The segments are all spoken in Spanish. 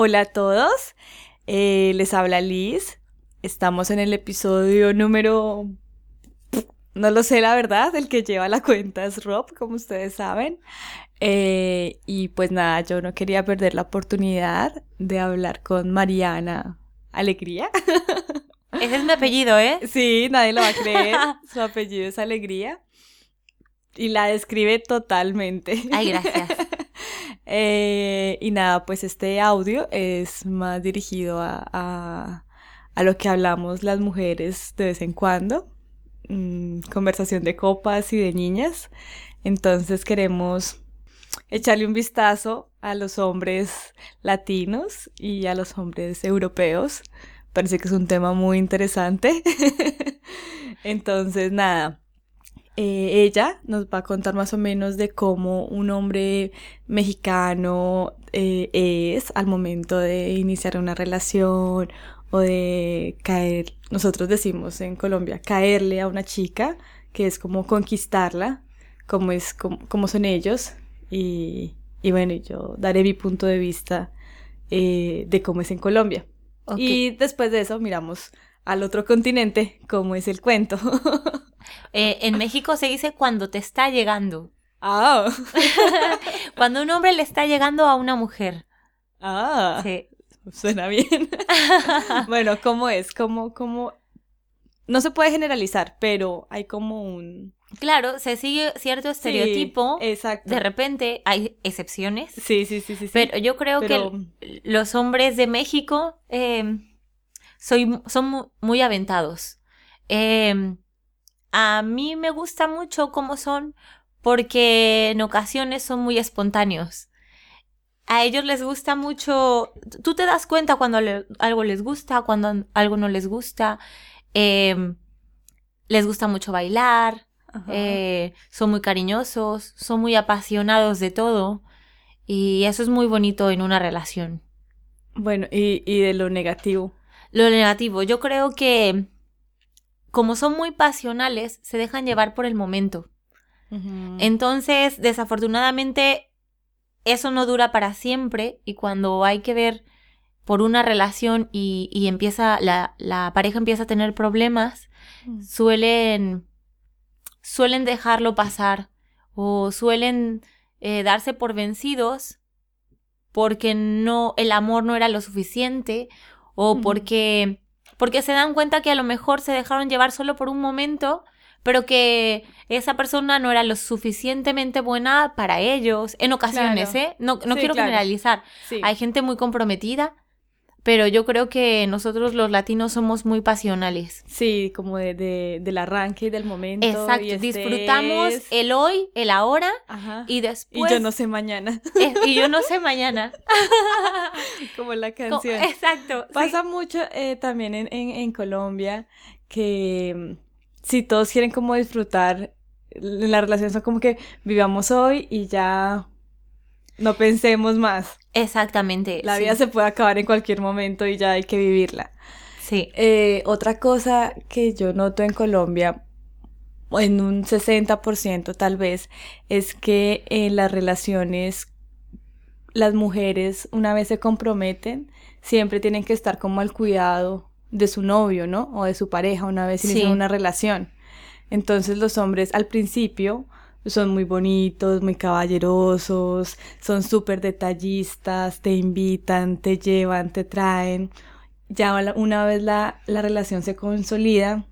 Hola a todos, eh, les habla Liz. Estamos en el episodio número... No lo sé la verdad, el que lleva la cuenta es Rob, como ustedes saben. Eh, y pues nada, yo no quería perder la oportunidad de hablar con Mariana Alegría. Ese es mi apellido, ¿eh? Sí, nadie lo va a creer. Su apellido es Alegría. Y la describe totalmente. Ay, gracias. Eh, y nada, pues este audio es más dirigido a, a, lo que hablamos las mujeres de vez en cuando. Mm, conversación de copas y de niñas. Entonces queremos echarle un vistazo a los hombres latinos y a los hombres europeos. Parece que es un tema muy interesante. Entonces, nada, eh, ella nos va a contar más o menos de cómo un hombre mexicano eh, es al momento de iniciar una relación o de caer, nosotros decimos en Colombia, caerle a una chica, que es como conquistarla, como, es, como, son ellos. Y, y, bueno, yo daré mi punto de vista eh, de cómo es en Colombia. Y después de eso miramos al otro continente cómo es el cuento. Eh, en México se dice cuando te está llegando. Ah. cuando un hombre le está llegando a una mujer. Ah. Sí. Suena bien. bueno, ¿cómo es? ¿Cómo, cómo? No se puede generalizar, pero hay como un... Claro, se sigue cierto estereotipo. exacto. De repente hay excepciones. Sí, sí, sí, sí. Pero yo creo que los hombres de México eh, soy, son muy aventados. Eh, a mí me gusta mucho cómo son porque en ocasiones son muy espontáneos. A ellos les gusta mucho, tú te das cuenta cuando algo les gusta, cuando algo no les gusta. Em, les gusta mucho bailar, eh, son muy cariñosos, son muy apasionados de todo. Y eso es muy bonito en una relación. Bueno, y, y de lo negativo. Lo negativo, yo creo que como son muy pasionales, se dejan llevar por el momento. Entonces, desafortunadamente, eso no dura para siempre y cuando hay que ver por una relación y, empieza, la, la, pareja empieza a tener problemas, mm. suelen, suelen dejarlo pasar o suelen eh, darse por vencidos porque no, el amor no era lo suficiente o porque porque se dan cuenta que a lo mejor se dejaron llevar solo por un momento, pero que esa persona no era lo suficientemente buena para ellos, en ocasiones, ¿eh? No, no quiero generalizar. Hay gente muy comprometida, pero yo creo que nosotros los latinos somos muy pasionales. Sí, como de, del arranque y del momento. Exacto, y disfrutamos el hoy, el ahora y después... Y yo no sé mañana. y yo no sé mañana. como la canción. exacto. Pasa mucho eh, también en, en, Colombia que mm, si todos quieren como disfrutar la relación son como que vivamos hoy y ya no pensemos más. Exactamente. La vida se puede acabar en cualquier momento y ya hay que vivirla. Sí. Eh, otra cosa que yo noto en Colombia, en un 60% tal vez, es que en las relaciones las mujeres, una vez se comprometen, siempre tienen que estar como al cuidado de su novio, ¿no? O de su pareja una vez inician una relación. Entonces los hombres al principio son muy bonitos, muy caballerosos, son súper detallistas, te invitan, te llevan, te traen. Ya una vez la, la relación se consolida,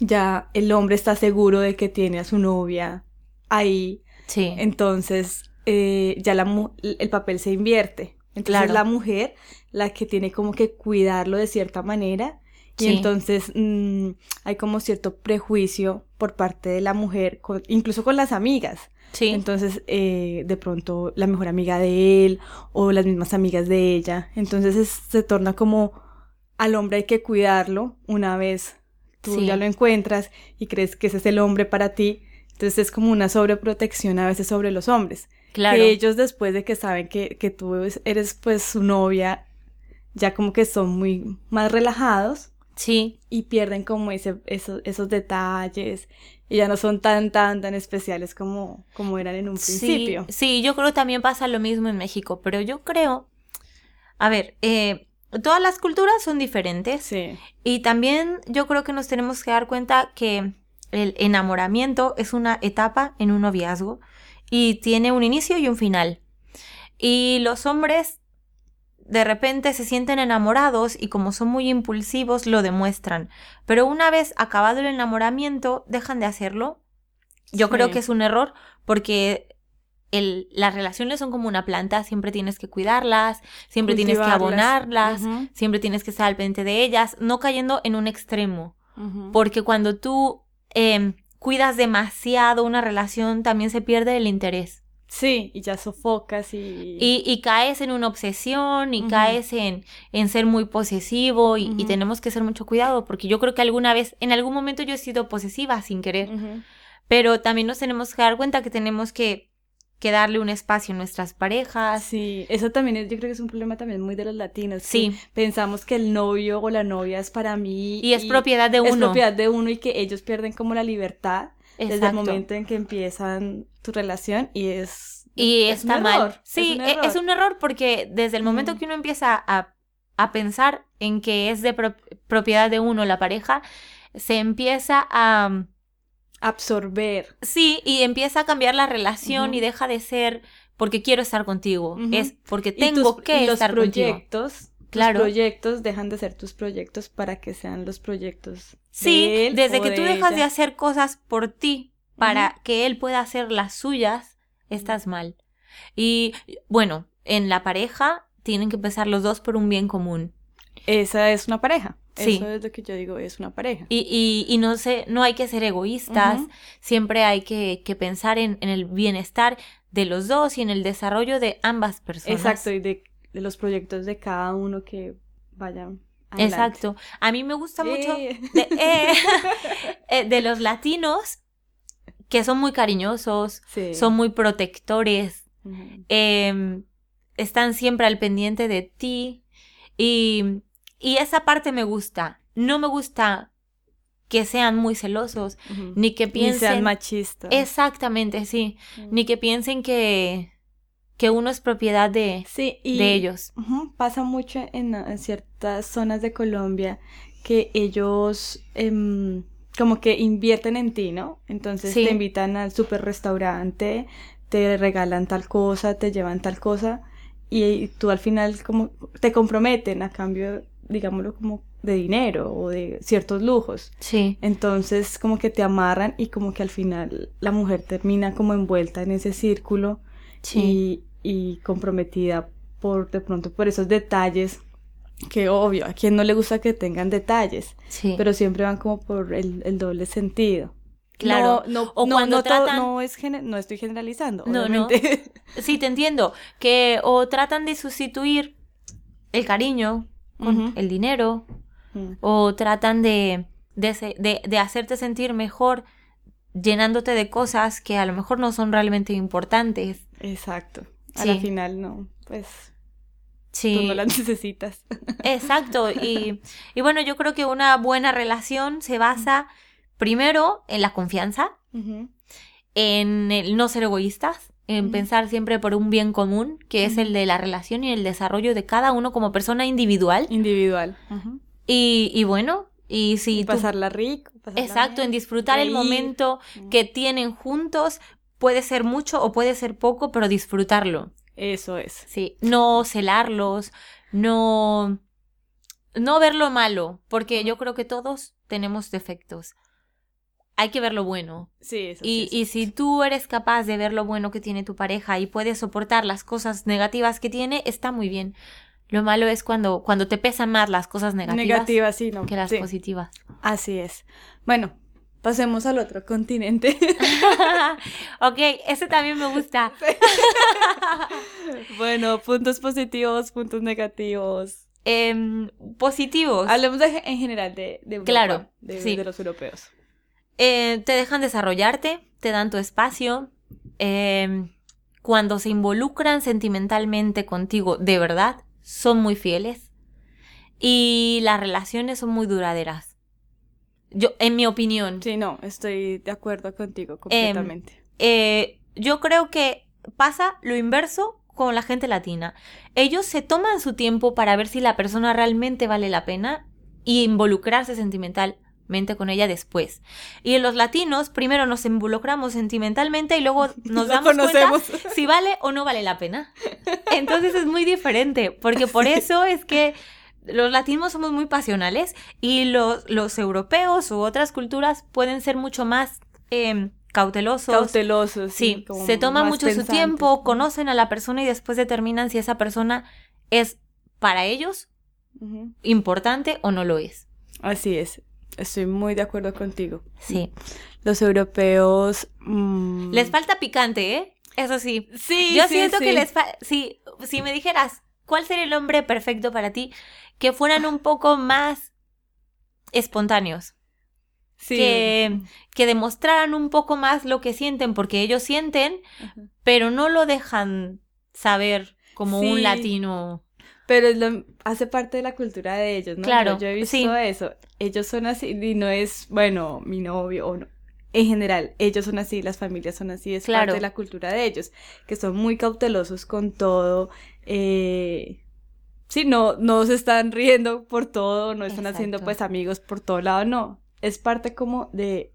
ya el hombre está seguro de que tiene a su novia ahí. Sí. Entonces eh, ya la, el papel se invierte. Entonces es la mujer la que tiene como que cuidarlo de cierta manera y entonces mm, hay como cierto prejuicio por parte de la mujer, incluso con las amigas. Sí. Entonces, eh, de pronto, la mejor amiga de él o las mismas amigas de ella. Entonces se torna como al hombre hay que cuidarlo una vez tú ya lo encuentras y crees que ese es el hombre para ti. Entonces es como una sobreprotección a veces sobre los hombres. Claro. Que ellos después de que saben que, que tú eres pues su novia, ya como que son muy más relajados Sí. Y pierden como ese, esos, esos detalles y ya no son tan, tan, tan especiales como, como eran en un principio. Sí, yo creo que también pasa lo mismo en México, pero yo creo, a ver, eh, todas las culturas son diferentes. Sí. Y también yo creo que nos tenemos que dar cuenta que el enamoramiento es una etapa en un noviazgo y tiene un inicio y un final. Y los hombres de repente se sienten enamorados y como son muy impulsivos lo demuestran. Pero una vez acabado el enamoramiento dejan de hacerlo. Yo creo que es un error porque el, las relaciones son como una planta, siempre tienes que cuidarlas, siempre tienes que abonarlas, siempre tienes que estar al pendiente de ellas, no cayendo en un extremo. Porque cuando tú em, cuidas demasiado una relación, también se pierde el interés. Sí, y ya sofocas y... Y, y caes en una obsesión y caes en, en ser muy posesivo y, tenemos que ser mucho cuidado porque yo creo que alguna vez, en algún momento yo he sido posesiva sin querer, pero también nos tenemos que dar cuenta que tenemos que, que darle un espacio a nuestras parejas. Sí, eso también es, yo creo que es un problema también muy de los latinos. Sí. Pensamos que el novio o la novia es para mí. Y es propiedad de Es uno. propiedad de uno y que ellos pierden como la libertad desde el momento en que empiezan tu relación y es... Y es un está mal. error, Sí, es un e- es error. un error porque desde el momento que uno empieza a, a pensar en que es de pro- propiedad de uno la pareja, se empieza a... Absorber. Sí, y empieza a cambiar la relación y deja de ser porque quiero estar contigo, es porque tengo tus- que los estar contigo. proyectos. Claro. Los proyectos dejan de ser tus proyectos para que sean los proyectos. Sí, de él desde o que tú de dejas de hacer cosas por ti para que él pueda hacer las suyas, estás mal. Y bueno, en la pareja tienen que empezar los dos por un bien común. Esa es una pareja. Sí. Eso es lo que yo digo, es una pareja. Y, y, y no sé, no hay que ser egoístas, siempre hay que, que pensar en, en el bienestar de los dos y en el desarrollo de ambas personas. Exacto, y de, de los proyectos de cada uno que vayan. adelante. Exacto. A mí me gusta mucho Eh. de, eh, de los latinos que son muy cariñosos, Sí. son muy protectores, em, están siempre al pendiente de ti y, y esa parte me gusta. No me gusta que sean muy celosos, ni que Ni piensen... sean machistas. Exactamente, sí. Ni que piensen que, que uno es propiedad de, Sí, y de ellos. pasa mucho en, en ciertas zonas de Colombia que ellos em, como que invierten en ti, ¿no? Entonces Sí. te invitan al super restaurante, te regalan tal cosa, te llevan tal cosa y, y tú al final como te comprometen a cambio, digámoslo como de dinero o de ciertos lujos. Sí, Entonces como que te amarran y como que al final la mujer termina como envuelta en ese círculo sí. Y, comprometida por de pronto por esos detalles que obvio, a quien no le gusta que tengan detalles, sí. pero siempre van como por el, el doble sentido. Claro. No, no, O no, cuando no tratan- no es no estoy generalizando, No, no. obviamente. Sí, te entiendo. Que o tratan de sustituir el cariño con el dinero, Mm, o tratan de, de- de hacerte sentir mejor llenándote de cosas que a lo mejor no son realmente importantes. Exacto. A Sí. la final no, pues Sí, tú no las necesitas. exacto. Y, y bueno, yo creo que una buena relación se basa primero en la confianza, en el no ser egoístas, en pensar siempre por un bien común, que es el de la relación y el desarrollo de cada uno como persona individual. Individual. Y, y bueno, y si Y tú- pasarla rico. pasarla exacto, en disfrutar el momento que tienen juntos, puede ser mucho o puede ser poco, pero disfrutarlo. Eso es. Sí, no celarlos, no no ver lo malo, porque yo creo que todos tenemos defectos. Hay que ver lo bueno. Sí, eso Y, sí. y si tú eres capaz de ver lo bueno que tiene tu pareja y puedes soportar las cosas negativas que tiene, está muy bien. Lo malo es cuando, cuando te pesan más las cosas negativas, Negativa, sí, no. que las sí. positivas. Así es. Bueno, pasemos al otro continente. ok, ese también me gusta. bueno, puntos positivos, puntos negativos. Em, positivos. Hablemos de- en general de, de Europa, Claro, de, sí. de los europeos. Eh, te dejan desarrollarte, te dan tu espacio. em, cuando se involucran sentimentalmente contigo, de verdad, son muy fieles. Y las relaciones son muy duraderas. Yo, en mi opinión. Sí, no, estoy de acuerdo contigo completamente. Eh, yo creo que pasa lo inverso con la gente latina. Ellos se toman su tiempo para ver si la persona realmente vale la pena y involucrarse sentimentalmente con ella después. Y los latinos primero nos involucramos sentimentalmente y luego nos damos cuenta si vale o no vale la pena. Entonces es muy diferente, porque por eso es que los latinos somos muy pasionales y los, los europeos u otras culturas pueden ser mucho más em, cautelosos. Cautelosos. Sí, se toma mucho su tiempo, conocen a la persona y después determinan si esa persona es para ellos importante o no lo es. Así es. Estoy muy de acuerdo contigo. Sí. Los europeos. Mm, les falta picante, ¿eh? Eso sí. Sí. Yo siento que les falta. Si, si me dijeras, ¿cuál sería el hombre perfecto para ti? Que fueran un poco más espontáneos. Que, que, demostraran un poco más lo que sienten, porque ellos sienten, pero no lo dejan saber como un latino. Pero lo, hace parte de la cultura de ellos, ¿no? Claro. Yo, he visto eso. Ellos son así, y no es, bueno, mi novio o no. En general, ellos son así, las familias son así, es parte de la cultura de ellos, que son muy cautelosos con todo. Eh, sí, no, no se están riendo por todo, no están haciendo pues amigos por todo lado, no es parte como de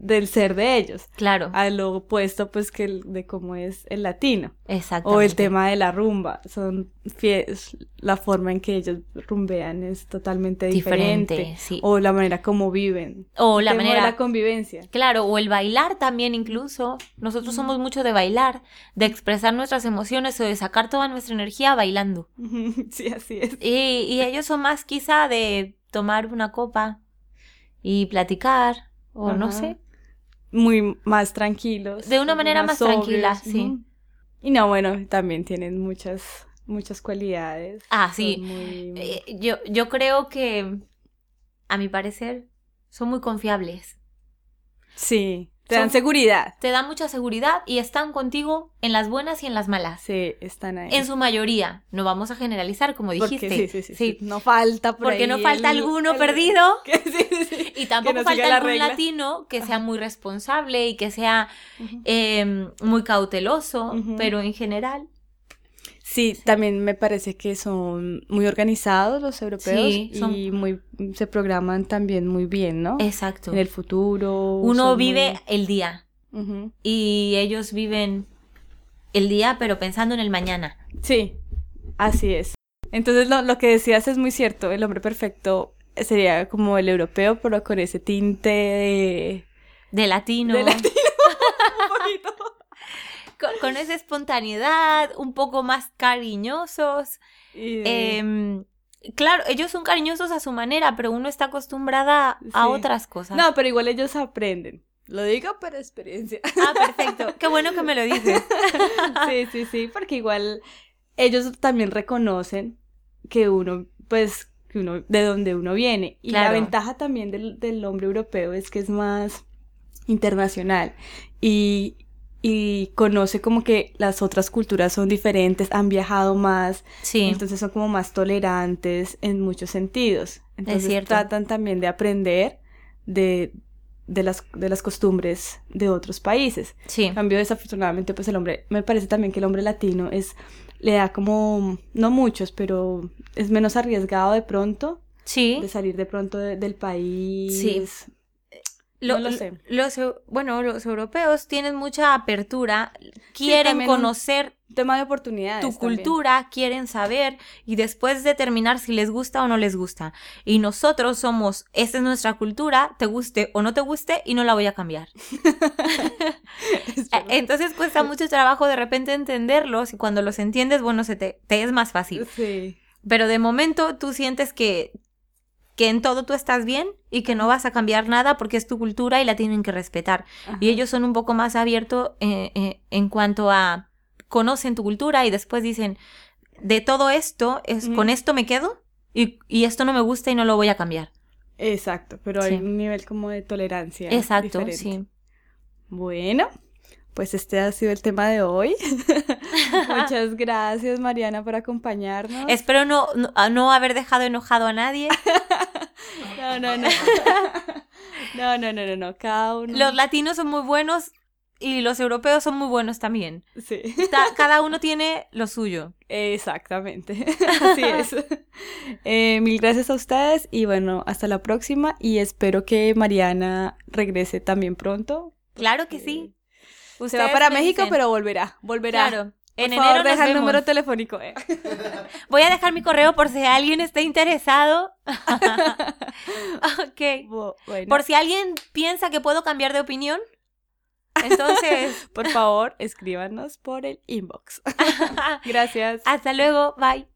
del ser de ellos. Claro. A lo opuesto, pues, que el, de cómo es el latino. Exacto. O el tema de la rumba. Son fieles, la forma en que ellos rumbean es totalmente diferente. diferente sí. O la manera como viven. O la manera. de la convivencia. Claro, o el bailar también, incluso. Nosotros somos mucho de bailar, de expresar nuestras emociones o de sacar toda nuestra energía bailando. sí, así es. Y, y ellos son más, quizá, de tomar una copa y platicar, o no sé. Muy más tranquilos. De una manera más, tranquila, sí. Y no, bueno, también tienen muchas, muchas cualidades. Ah, sí. Eh, yo, yo creo que, a mi parecer, son muy confiables. Sí. Te dan seguridad. Te dan mucha seguridad y están contigo en las buenas y en las malas. Sí, están ahí. En su mayoría. No vamos a generalizar, como dijiste. sí, sí, sí, sí, No falta por Porque no falta alguno perdido. y tampoco falta algún latino que sea muy responsable y que sea em, muy cauteloso. Pero en general, Sí, también me parece que son muy organizados los europeos y muy se programan también muy bien, ¿no? Exacto. En el futuro. Uno vive el día y ellos viven el día, pero pensando en el mañana. Sí, así es. Entonces lo, lo que decías es muy cierto. El hombre perfecto sería como el europeo, pero con ese tinte de... De latino. De latino. Con, esa espontaneidad, un poco más cariñosos. Em, claro, ellos son cariñosos a su manera, pero uno está acostumbrada a otras cosas. No, pero igual ellos aprenden. Lo digo por experiencia. Ah, perfecto. Qué bueno que me lo dices. sí, sí, sí, porque igual ellos también reconocen que uno, pues, que uno, de donde uno viene. Y la ventaja también del, del hombre europeo es que es más internacional. Y, y conoce como que las otras culturas son diferentes, han viajado más, sí. entonces son como más tolerantes en muchos sentidos. Entonces tratan también de aprender de, de, las, de las costumbres de otros países. Sí. En cambio, desafortunadamente, pues el hombre, me parece también que el hombre latino es, le da como, no muchos, pero es menos arriesgado de pronto. Sí. De salir de pronto del país. Sí lo, sé. Los, bueno, los europeos tienen mucha apertura, quieren conocer tema de oportunidades tu cultura, quieren saber y después determinar si les gusta o no les gusta. Y nosotros somos, esta es nuestra cultura, te guste o no te guste y no la voy a cambiar. Entonces cuesta mucho trabajo de repente entenderlos y cuando los entiendes, bueno, se te, te es más fácil. Sí. Pero de momento tú sientes que que en todo tú estás bien y que no vas a cambiar nada porque es tu cultura y la tienen que respetar. Y ellos son un poco más abiertos eh, eh, en cuanto a conocen tu cultura y después dicen, de todo esto, es, con esto me quedo y, esto no me gusta y no lo voy a cambiar. Exacto, pero hay un nivel como de tolerancia. Exacto, sí. Bueno, pues este ha sido el tema de hoy. Muchas gracias, Mariana, por acompañarnos. Espero no, no, haber dejado enojado a nadie. no, no, no. No, no, no, no, no. Cada uno. Los latinos son muy buenos y los europeos son muy buenos también. Sí. Cada uno tiene lo suyo. Exactamente. Así es. Eh, mil gracias a ustedes y bueno, hasta la próxima y espero que Mariana regrese también pronto. Claro que sí. Se va para México, dicen. pero volverá. Volverá. Claro. En favor, enero nos deja el número telefónico. eh. Voy a dejar mi correo por si alguien está interesado. ok. Bu- bueno, Por si alguien piensa que puedo cambiar de opinión. Entonces, por favor, escríbanos por el inbox. Gracias. hasta luego. Bye.